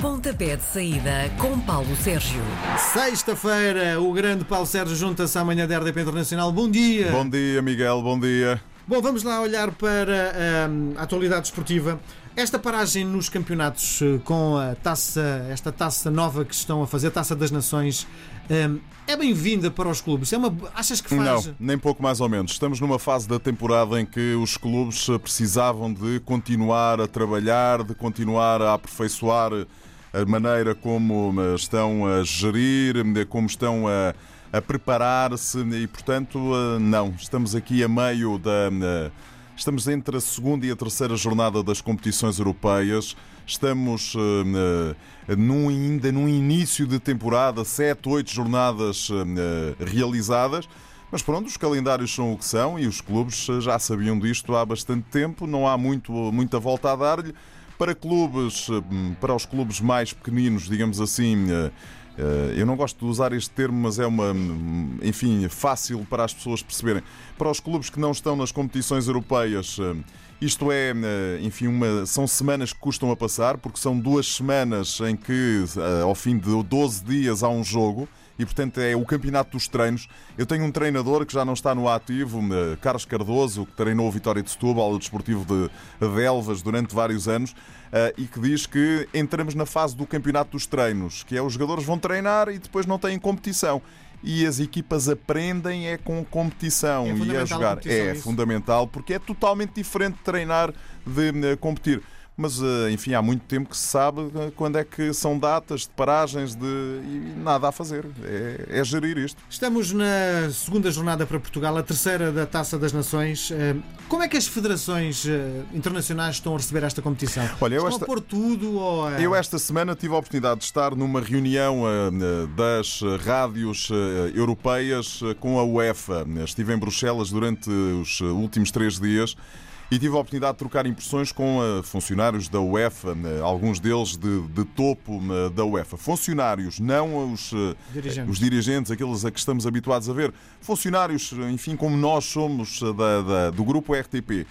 Pontapé de saída com Paulo Sérgio. Sexta-feira, o grande Paulo Sérgio junta-se à manhã da RDP Internacional. Bom dia. Bom dia, Miguel, bom dia. Bom, vamos lá olhar para hum, a atualidade esportiva. Esta paragem nos campeonatos eh, com a taça, esta taça nova que estão a fazer, a Taça das Nações, hum, é bem-vinda para os clubes? É uma, achas que faz? Não, nem pouco mais ou menos. Estamos numa fase da temporada em que os clubes eh, precisavam de continuar a trabalhar, de continuar a aperfeiçoar a maneira como eh, estão a gerir, como estão a, a preparar-se e, portanto, eh, não. Estamos aqui a meio da. eh, Estamos entre a segunda e a terceira jornada das competições europeias. Estamos eh, num, ainda num início de temporada, sete, oito jornadas eh, realizadas. Mas pronto, os calendários são o que são e os clubes já sabiam disto há bastante tempo. Não há muito, muita volta a dar-lhe. Para clubes, eh, para os clubes mais pequeninos, digamos assim, eh, eh, eu não gosto de usar este termo, mas é uma, hum, enfim, fácil para as pessoas perceberem. Para os clubes que não estão nas competições europeias, eh, isto é, eh, enfim, uma, são semanas que custam a passar, porque são duas semanas em que, ao fim de 12 dias, há um jogo. E, portanto, é o campeonato dos treinos. Eu tenho um treinador que já não está no ativo, eh, Carlos Cardoso, que treinou o Vitória de Setúbal, o Desportivo de, de Elvas, durante vários anos, eh, e que diz que entramos na fase do campeonato dos treinos, que é os jogadores vão treinar e depois não têm competição. E as equipas aprendem é com competição É e a a jogar. competição, É isso. fundamental, porque é totalmente diferente de treinar de eh, competir. Mas, eh, enfim, há muito tempo que se sabe eh, quando é que são datas de paragens de... e nada a fazer. É, é gerir isto. Estamos na segunda jornada para Portugal, a terceira da Taça das Nações. Eh, Como é que as federações internacionais estão a receber esta competição? Olha, eu estão esta- a pôr tudo ou Eu esta semana tive a oportunidade de estar numa reunião das rádios europeias com a UEFA. Estive em Bruxelas durante os últimos três dias e tive a oportunidade de trocar impressões com eh, funcionários da UEFA, eh, alguns deles de, de topo eh, da UEFA. Funcionários, não os, Dirigentes. os dirigentes, aqueles a que estamos habituados a ver. Funcionários, enfim, como nós somos da- da- do grupo RTP.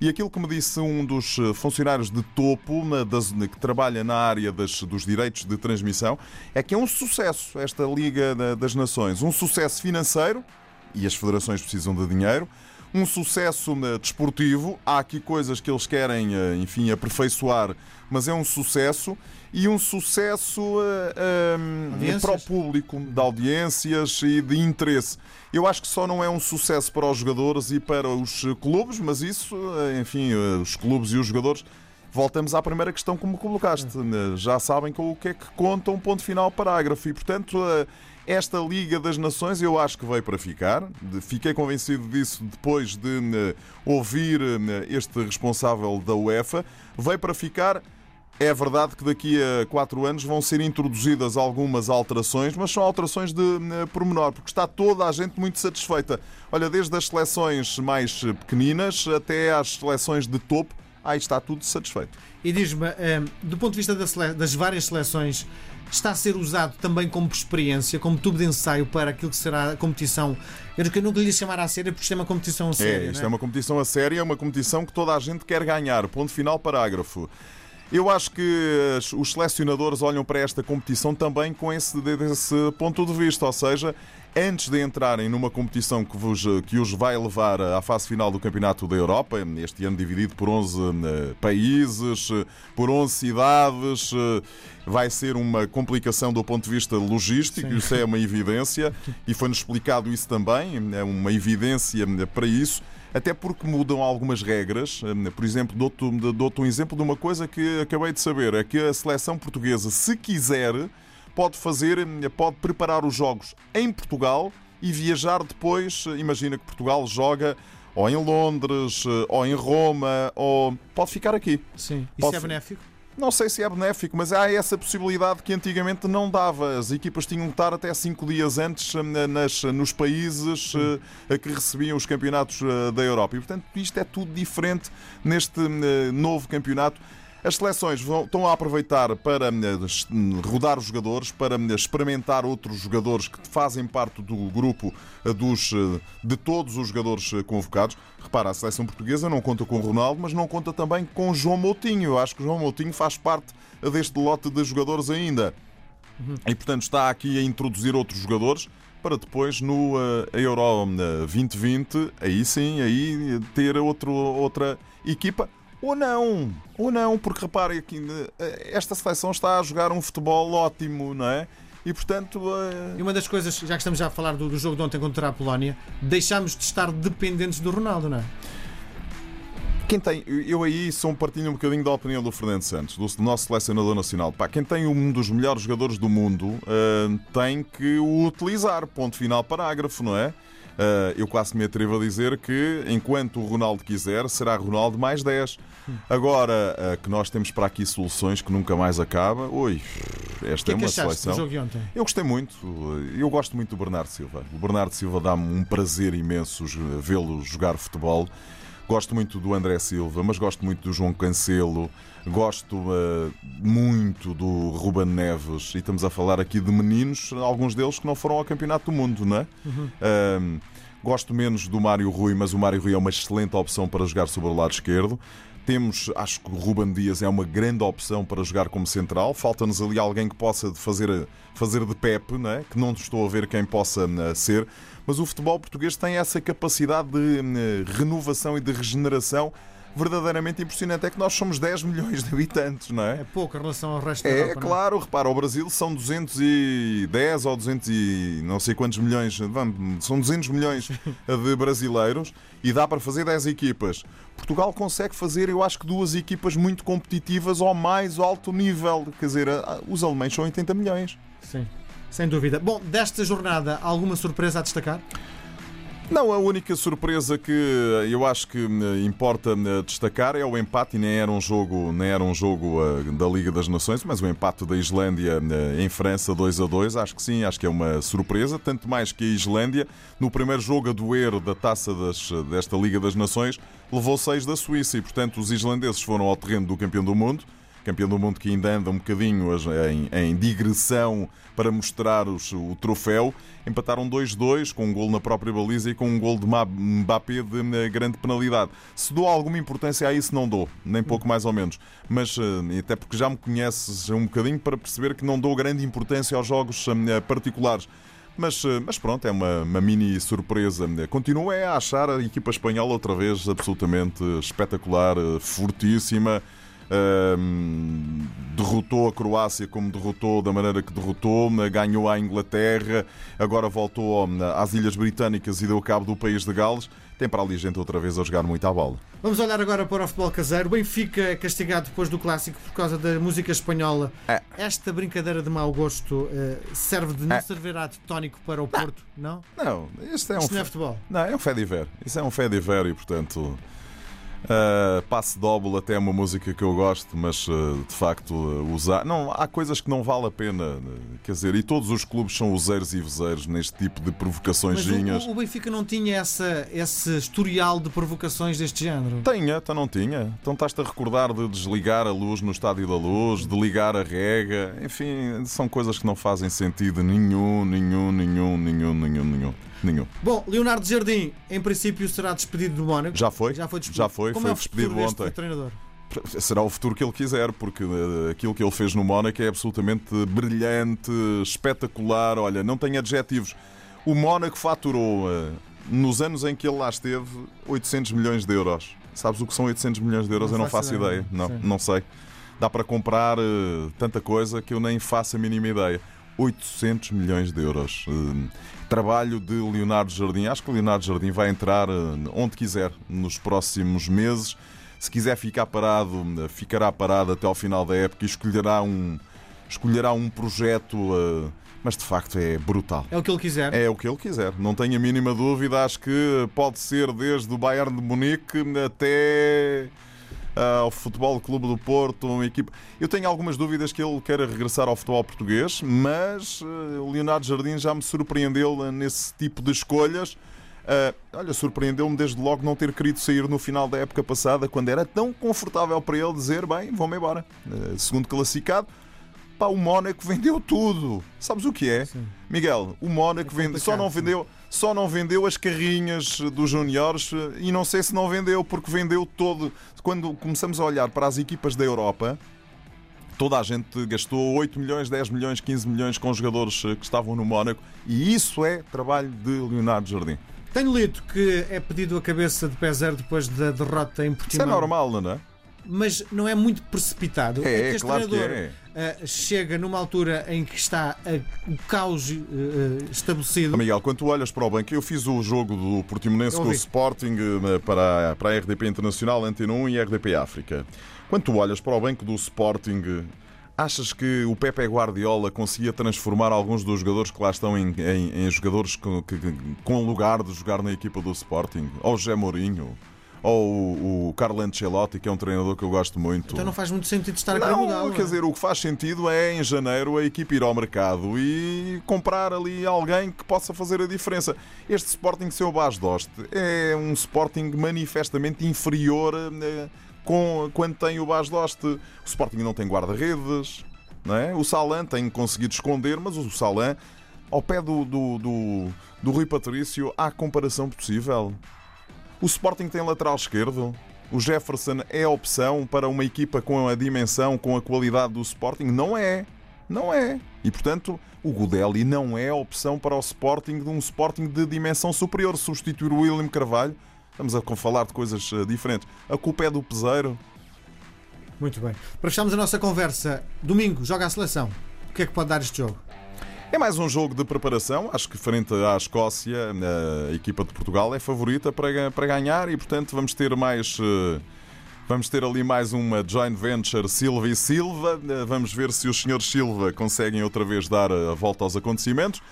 E aquilo que me disse um dos funcionários de topo na- das- que trabalha na área das- dos direitos de transmissão é que é um sucesso esta Liga da- das Nações. Um sucesso financeiro, e as federações precisam de dinheiro. Um sucesso eh, desportivo, há aqui coisas que eles querem, eh, enfim, aperfeiçoar, mas é um sucesso. E um sucesso eh, eh, Audiências? para o público, de audiências e de interesse. Eu acho que só não é um sucesso para os jogadores e para os eh, clubes, mas isso, enfim, os clubes e os jogadores. Voltamos à primeira questão como colocaste. Eh, Já sabem com o que é que conta um ponto final parágrafo. E, portanto, esta Liga das Nações eu acho que veio para ficar. Fiquei convencido disso depois de eh, ouvir eh, este responsável da UEFA. Veio para ficar. É verdade que daqui a quatro anos vão ser introduzidas algumas alterações, mas são alterações de eh, pormenor, porque está toda a gente muito satisfeita. Olha, desde as seleções mais pequeninas até às seleções de topo, aí está tudo satisfeito. E diz-me, eh, do ponto de vista das várias seleções, está a ser usado também como experiência, como tubo de ensaio para aquilo que será a competição? Eu que eu nunca lhe chamar à séria porque isto é uma competição a séria. É, isto não é uma competição a sério, é uma competição que toda a gente quer ganhar. Ponto final, parágrafo. Eu acho que as- os selecionadores olham para esta competição também com esse, desse ponto de vista, ou seja, antes de entrarem numa competição que, vos, que os vai levar à fase final do Campeonato da Europa, este ano dividido por 11 eh, países, eh, por 11 cidades, eh, vai ser uma complicação do ponto de vista logístico, Sim. isso é uma evidência, e foi-nos explicado isso também, é uma evidência para isso. Até porque mudam algumas regras. Por exemplo, dou-te dou-te um exemplo de uma coisa que acabei de saber: é que a seleção portuguesa, se quiser, pode fazer, pode preparar os jogos em Portugal e viajar depois. Imagina que Portugal joga ou em Londres, ou em Roma, ou pode ficar aqui. Sim. Isso Pode é ser. benéfico? Não sei se é benéfico, mas há essa possibilidade que antigamente não dava. As equipas tinham que estar até cinco dias antes eh, nas- nos países eh, que recebiam os campeonatos eh, da Europa. E, portanto, isto é tudo diferente neste novo campeonato. As seleções vão, estão a aproveitar para hum, rodar os jogadores, para hum, experimentar outros jogadores que fazem parte do grupo eh, dos, eh, de todos os jogadores eh, convocados. Repara, a seleção portuguesa não conta com o Ronaldo, mas não conta também com João Moutinho. Eu acho que João Moutinho faz parte deste lote de jogadores ainda. Uhum. E portanto está aqui a introduzir outros jogadores para depois no uh, Euro 2020, aí sim, aí ter outro, outra equipa. Ou não, ou não, porque reparem aqui, esta seleção está a jogar um futebol ótimo, não é? E portanto. Uh... E uma das coisas, já que estamos já a falar do, do jogo de ontem contra a Polónia, deixámos de estar dependentes do Ronaldo, não é? Quem tem, eu aí sou um partilho um bocadinho da opinião do Fernando Santos, do nosso selecionador nacional. Pá, quem tem um dos melhores jogadores do mundo uh, tem que o utilizar. Ponto final, parágrafo, não é? Uh, eu quase me atrevo a dizer que enquanto o Ronaldo quiser, será Ronaldo mais 10. Agora uh, que nós temos para aqui soluções que nunca mais acaba, oi, esta é, é uma seleção. Eu gostei muito, eu gosto muito do Bernardo Silva. O Bernardo Silva dá-me um prazer imenso vê-lo jogar futebol. Gosto muito do André Silva, mas gosto muito do João Cancelo, gosto uh, muito do Ruben Neves. E estamos a falar aqui de meninos, alguns deles que não foram ao Campeonato do Mundo, não é? Uhum. Uh, gosto menos do Mário Rui, mas o Mário Rui é uma excelente opção para jogar sobre o lado esquerdo. Temos, acho que o Ruben Dias é uma grande opção para jogar como central. Falta-nos ali alguém que possa fazer, fazer de Pepe, não é? que não estou a ver quem possa uh, ser mas o futebol português tem essa capacidade de hum, renovação e de regeneração verdadeiramente impressionante. É que nós somos 10 milhões de habitantes, não é? É pouco em relação ao resto da é, Europa. É claro, repara, o Brasil são 210 ou 200 e não sei quantos milhões, são 200 milhões de brasileiros e dá para fazer 10 equipas. Portugal consegue fazer, eu acho que duas equipas muito competitivas ao mais alto nível. Quer dizer, os alemães são 80 milhões. Sim. Sem dúvida. Bom, desta jornada, alguma surpresa a destacar? Não, a única surpresa que eu acho que importa destacar é o empate, e nem era um jogo, nem era um jogo uh, da Liga das Nações, mas o empate da Islândia uh, em França 2 a 2, acho que sim, acho que é uma surpresa, tanto mais que a Islândia, no primeiro jogo a doer da taça das, desta Liga das Nações, levou 6 da Suíça e, portanto, os islandeses foram ao terreno do campeão do mundo campeão do mundo que ainda anda um bocadinho em, em digressão para mostrar os, o troféu. Empataram 2-2 com um gol na própria baliza e com um gol de Mbappé de eh, grande penalidade. Se dou alguma importância a isso, não dou, nem pouco mais ou menos. Mas eh, até porque já me conheces um bocadinho para perceber que não dou grande importância aos jogos eh, particulares. Mas, mas, pronto, é uma, uma, mini surpresa. Continuo a achar a equipa espanhola outra vez absolutamente espetacular, fortíssima derrotou a Croácia como derrotou, da maneira que derrotou, ganhou a Inglaterra, agora voltou às Ilhas Britânicas e deu cabo do país de Gales. Tem para ali gente outra vez a jogar muito à bola. Vamos olhar agora para o futebol caseiro. O Benfica é castigado depois do clássico por causa da música espanhola. É. Esta brincadeira de mau gosto uh, serve de não é. servirá de tónico para o Porto, não? Não, isto é um. Isto não é futebol. Não, é um fé de ver. Isso é um fé de ver e, portanto. Uh, passe Double até é uma música que eu gosto, mas uh, de facto uh, usar. Não, há coisas que não vale a pena. Quer dizer, e todos os clubes são useiros e vezeiros neste tipo de provocações. Mas o, o, Benfica não tinha essa, esse historial de provocações deste género? Tinha, então não tinha. Então estás-te a recordar de desligar a luz no Estádio da Luz, de ligar a rega. Enfim, são coisas que não fazem sentido nenhum, nenhum, nenhum, nenhum, nenhum, nenhum. Nenhum. Bom, Leonardo Jardim, em princípio, será despedido do Mónaco. Já foi. Já foi despedido. Já foi, Como foi é despedido ontem. Treinador? Será o futuro que ele quiser, porque eh, aquilo que ele fez no Mónaco é absolutamente brilhante, espetacular. Olha, não tem adjetivos. O Mónaco faturou, eh, nos anos em que ele lá esteve, 800 milhões de euros. Sabes o que são 800 milhões de euros? Não eu não faço ideia. ideia. Não, não sei. Dá para comprar eh, tanta coisa que eu nem faço a mínima ideia. 800 milhões de euros. Eh, trabalho de Leonardo Jardim. Acho que o Leonardo Jardim vai entrar eh, onde quiser nos próximos meses. Se quiser ficar parado, eh, ficará parado até ao final da época e escolherá um, escolherá um projeto. Mas de facto é brutal. É o que ele quiser. É o que ele quiser. Não tenho a mínima dúvida. Acho que pode ser desde o Bayern de Munique até ao Futebol Clube do Porto, uma equipe. Eu tenho algumas dúvidas que ele queira regressar ao futebol português, mas o eh, Leonardo Jardim já me surpreendeu nesse tipo de escolhas. Uh, olha, surpreendeu-me desde logo não ter querido sair no final da época passada, quando era tão confortável para ele dizer: bem, vou-me embora. Uh, segundo classificado, pá, o Mónaco vendeu tudo. Sabes o que é? Sim. Miguel, o Mónaco é vende, só não vendeu. Só não vendeu as carrinhas dos juniores e não sei se não vendeu, porque vendeu todo. Quando começamos a olhar para as equipas da Europa, toda a gente gastou 8 milhões, 10 milhões, 15 milhões com jogadores que estavam no Mónaco e isso é trabalho de Leonardo Jardim. Tenho lido que é pedido a cabeça de pé zero depois da derrota em Portimão. Isso é normal, não é? Mas não é muito precipitado. É, é que este claro treinador que é. uh, chega numa altura em que está uh, o caos uh, estabelecido. Miguel, quando tu olhas para o banco, eu fiz o jogo do Portimonense com o Sporting para, para a RDP Internacional, Antena 1 e RDP África. Quando tu olhas para o banco do Sporting, Achas que o Pepe Guardiola conseguia transformar alguns dos jogadores que lá estão em, em, em jogadores com, que, com lugar de jogar na equipa do Sporting? Ou o José Mourinho? Ou o, o Carlo Ancelotti, que é um treinador que eu gosto muito? Então não faz muito sentido estar não, a mudar. Quer dizer, o que faz sentido é em janeiro a equipe ir ao mercado e comprar ali alguém que possa fazer a diferença. Este Sporting seu Bas Doste é um Sporting manifestamente inferior. Eh, com, quando tem o Bas Doste. O Sporting não tem guarda-redes, não é? o Salan tem conseguido esconder, mas o Salan, ao pé do, do, do, do Rui Patrício, há comparação possível. O Sporting tem lateral esquerdo. O Jefferson é opção para uma equipa com a dimensão, com a qualidade do Sporting? Não é. Não é. E portanto, o Godelli não é opção para o Sporting de um Sporting de dimensão superior. Substituir o William Carvalho Estamos a falar de coisas eh, diferentes. A culpa é do peseiro. Muito bem. Para fecharmos a nossa conversa, domingo joga a seleção. O que é que pode dar este jogo? É mais um jogo de preparação. Acho que frente à Escócia, a equipa de Portugal é favorita para, para ganhar e, portanto, vamos ter mais. Eh, vamos ter ali mais uma joint venture Silva e Silva. Eh, vamos ver se os senhores Silva conseguem outra vez dar a volta aos acontecimentos.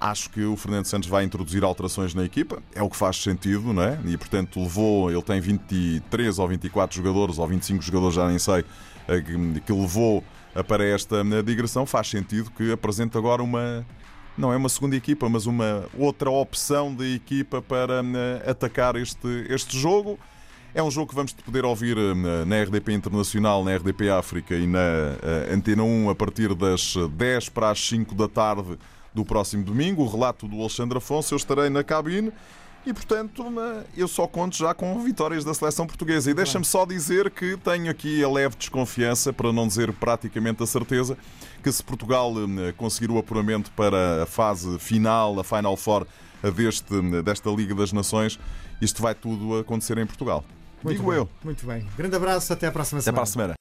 Acho que o Fernando Santos vai introduzir alterações na equipa, é o que faz sentido, não é? E portanto levou, ele tem 23 ou 24 jogadores, ou 25 jogadores, já nem sei, eh, que levou para esta eh, digressão. Faz sentido que apresente agora uma, não é uma segunda equipa, mas uma outra opção de equipa para eh, atacar este, este jogo. É um jogo que vamos poder ouvir na RDP Internacional, na RDP África e na Antena 1 a partir das 10 para as 5 da tarde do próximo domingo, o relato do Alexandre Afonso, eu estarei na cabine. E, portanto, eu só conto já com vitórias da seleção portuguesa. E deixa-me só dizer que tenho aqui a leve desconfiança, para não dizer praticamente a certeza, que se Portugal conseguir o apuramento para a fase final, a Final Four deste, desta Liga das Nações, isto vai tudo acontecer em Portugal. Muito Digo bem, eu. Muito bem. Grande abraço, até à próxima semana. Até para a semana.